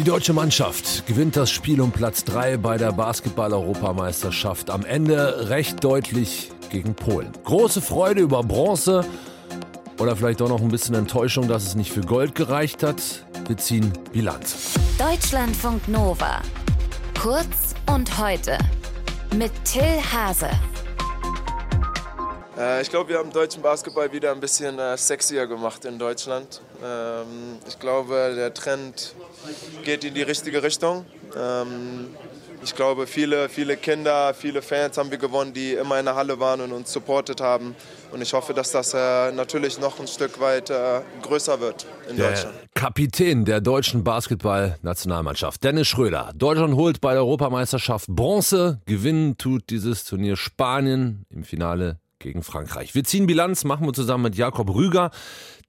Die deutsche Mannschaft gewinnt das Spiel um Platz 3 bei der Basketball-Europameisterschaft am Ende recht deutlich gegen Polen. Große Freude über Bronze oder vielleicht auch noch ein bisschen Enttäuschung, dass es nicht für Gold gereicht hat. Wir ziehen Bilanz. Deutschlandfunk Nova. Kurz und heute. Mit Till Hase. Äh, ich glaube, wir haben deutschen Basketball wieder ein bisschen äh, sexier gemacht in Deutschland. Ähm, ich glaube, der Trend geht in die richtige Richtung. Ähm, ich glaube, viele, viele Kinder, viele Fans haben wir gewonnen, die immer in der Halle waren und uns supportet haben. Und ich hoffe, dass das äh, natürlich noch ein Stück weit größer wird in der Deutschland. Kapitän der deutschen Basketball-Nationalmannschaft, Dennis Schröder. Deutschland holt bei der Europameisterschaft Bronze. Gewinnen tut dieses Turnier Spanien im Finale gegen Frankreich. Wir ziehen Bilanz, machen wir zusammen mit Jakob Rüger,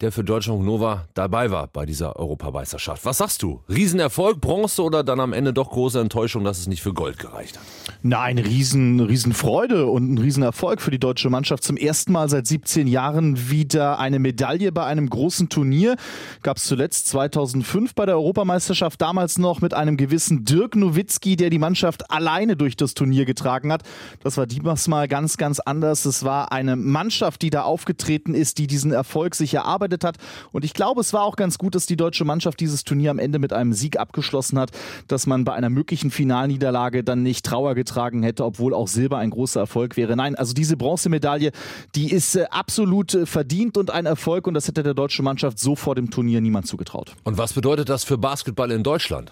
der für Deutschland Nova dabei war bei dieser Europameisterschaft. Was sagst du? Riesenerfolg, Bronze oder dann am Ende doch große Enttäuschung, dass es nicht für Gold gereicht hat? Nein, riesen, Riesenfreude und ein Riesenerfolg für die deutsche Mannschaft. Zum ersten Mal seit 17 Jahren wieder eine Medaille bei einem großen Turnier. Gab es zuletzt 2005 bei der Europameisterschaft, damals noch mit einem gewissen Dirk Nowitzki, der die Mannschaft alleine durch das Turnier getragen hat. Das war diesmal mal ganz, ganz anders. Es war eine Mannschaft, die da aufgetreten ist, die diesen Erfolg sich erarbeitet hat. Und ich glaube, es war auch ganz gut, dass die deutsche Mannschaft dieses Turnier am Ende mit einem Sieg abgeschlossen hat, dass man bei einer möglichen Finalniederlage dann nicht Trauer getragen hätte, obwohl auch Silber ein großer Erfolg wäre. Nein, also diese Bronzemedaille, die ist äh, absolut äh, verdient und ein Erfolg und das hätte der deutschen Mannschaft so vor dem Turnier niemand zugetraut. Und was bedeutet das für Basketball in Deutschland?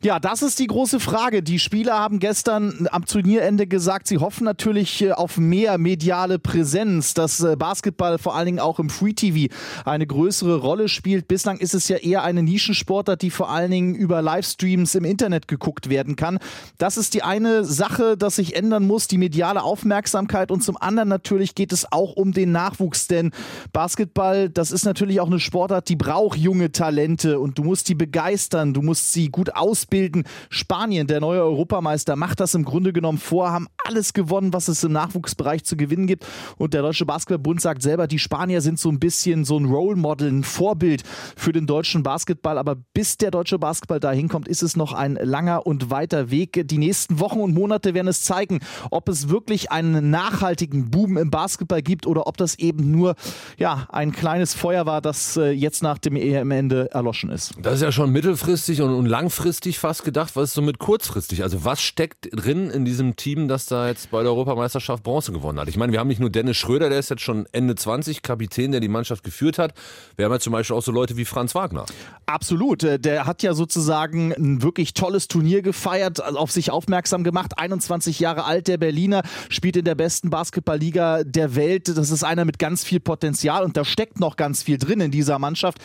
Ja, das ist die große Frage. Die Spieler haben gestern am Turnierende gesagt, sie hoffen natürlich äh, auf mehr mediale Präsenz, dass äh, Basketball vor allen Dingen auch im Free TV eine größere Rolle spielt. Bislang ist es ja eher eine Nischensportart, die vor allen Dingen über Livestreams im Internet geguckt werden kann. Das ist die eine Sache, dass sich ändern muss, die mediale Aufmerksamkeit. Und zum anderen natürlich geht es auch um den Nachwuchs, denn Basketball, das ist natürlich auch eine Sportart, die braucht junge Talente und du musst die begeistern, du musst sie gut ausbilden ausbilden. Spanien, der neue Europameister, macht das im Grunde genommen vor, haben alles gewonnen, was es im Nachwuchsbereich zu gewinnen gibt. Und der Deutsche Basketballbund sagt selber, die Spanier sind so ein bisschen so ein Role Model, ein Vorbild für den deutschen Basketball. Aber bis der deutsche Basketball dahin kommt, ist es noch ein langer und weiter Weg. Die nächsten Wochen und Monate werden es zeigen, ob es wirklich einen nachhaltigen Boom im Basketball gibt oder ob das eben nur ja, ein kleines Feuer war, das äh, jetzt nach dem EM-Ende erloschen ist. Das ist ja schon mittelfristig und langfristig fast gedacht, was ist so mit kurzfristig? Also was steckt drin in diesem Team, das da jetzt bei der Europameisterschaft Bronze gewonnen hat? Ich meine, wir haben nicht nur Dennis Schröder, der ist jetzt schon Ende 20, Kapitän, der die Mannschaft geführt hat. Wir haben ja zum Beispiel auch so Leute wie Franz Wagner. Absolut. Äh, der hat ja sozusagen ein wirklich tolles Turnier gefeiert, also auf sich aufmerksam gemacht. 21 Jahre alt, der Berliner, spielt in der besten Basketballliga der Welt. Das ist einer mit ganz viel Potenzial und da steckt noch ganz viel drin in dieser Mannschaft.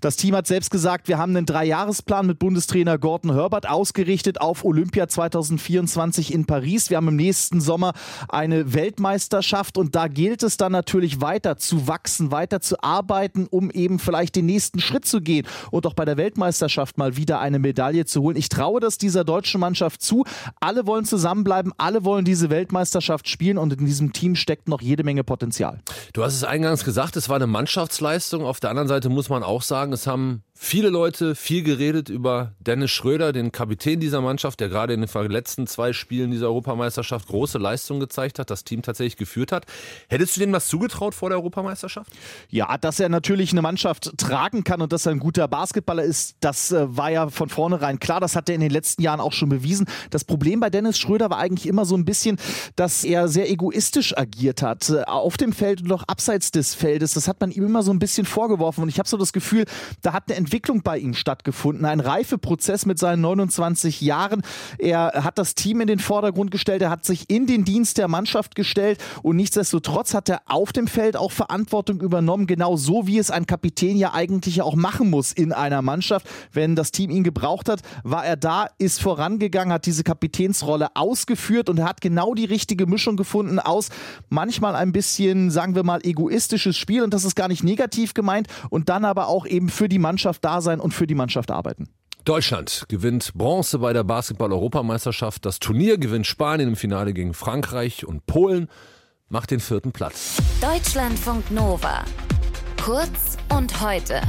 Das Team hat selbst gesagt, wir haben einen Dreijahresplan mit Bundestrainer Gordon Herbert ausgerichtet auf Olympia 2024 in Paris. Wir haben im nächsten Sommer eine Weltmeisterschaft und da gilt es dann natürlich weiter zu wachsen, weiter zu arbeiten, um eben vielleicht den nächsten Schritt zu gehen und auch bei der Weltmeisterschaft mal wieder eine Medaille zu holen. Ich traue das dieser deutschen Mannschaft zu. Alle wollen zusammenbleiben, alle wollen diese Weltmeisterschaft spielen und in diesem Team steckt noch jede Menge Potenzial. Du hast es eingangs gesagt, es war eine Mannschaftsleistung. Auf der anderen Seite muss man auch sagen, es haben viele Leute viel geredet über Dennis Schröder, den Kapitän dieser Mannschaft, der gerade in den letzten zwei Spielen dieser Europameisterschaft große Leistung gezeigt hat, das Team tatsächlich geführt hat. Hättest du dem was zugetraut vor der Europameisterschaft? Ja, dass er natürlich eine Mannschaft tragen kann und dass er ein guter Basketballer ist, das äh, war ja von vornherein klar. Das hat er in den letzten Jahren auch schon bewiesen. Das Problem bei Dennis Schröder war eigentlich immer so ein bisschen, dass er sehr egoistisch agiert hat. Äh, auf dem Feld und auch abseits des Feldes. Das hat man ihm immer so ein bisschen vorgeworfen. Und ich habe so das Gefühl, da hat eine Entwicklung bei ihm stattgefunden, ein Reifeprozess mit seinen 29 Jahren. Er hat das Team in den Vordergrund gestellt, er hat sich in den Dienst der Mannschaft gestellt und nichtsdestotrotz hat er auf dem Feld auch Verantwortung übernommen, genau so wie es ein Kapitän ja eigentlich auch machen muss in einer Mannschaft. Wenn das Team ihn gebraucht hat, war er da, ist vorangegangen, hat diese Kapitänsrolle ausgeführt und er hat genau die richtige Mischung gefunden aus manchmal ein bisschen, sagen wir mal, egoistisches Spiel und das ist gar nicht negativ gemeint und dann aber auch eben für die Mannschaft da sein und für die Mannschaft arbeiten. Deutschland gewinnt Bronze bei der Basketball-Europameisterschaft. Das Turnier gewinnt Spanien im Finale gegen Frankreich und Polen macht den vierten Platz. Deutschlandfunk Nova. Kurz und heute.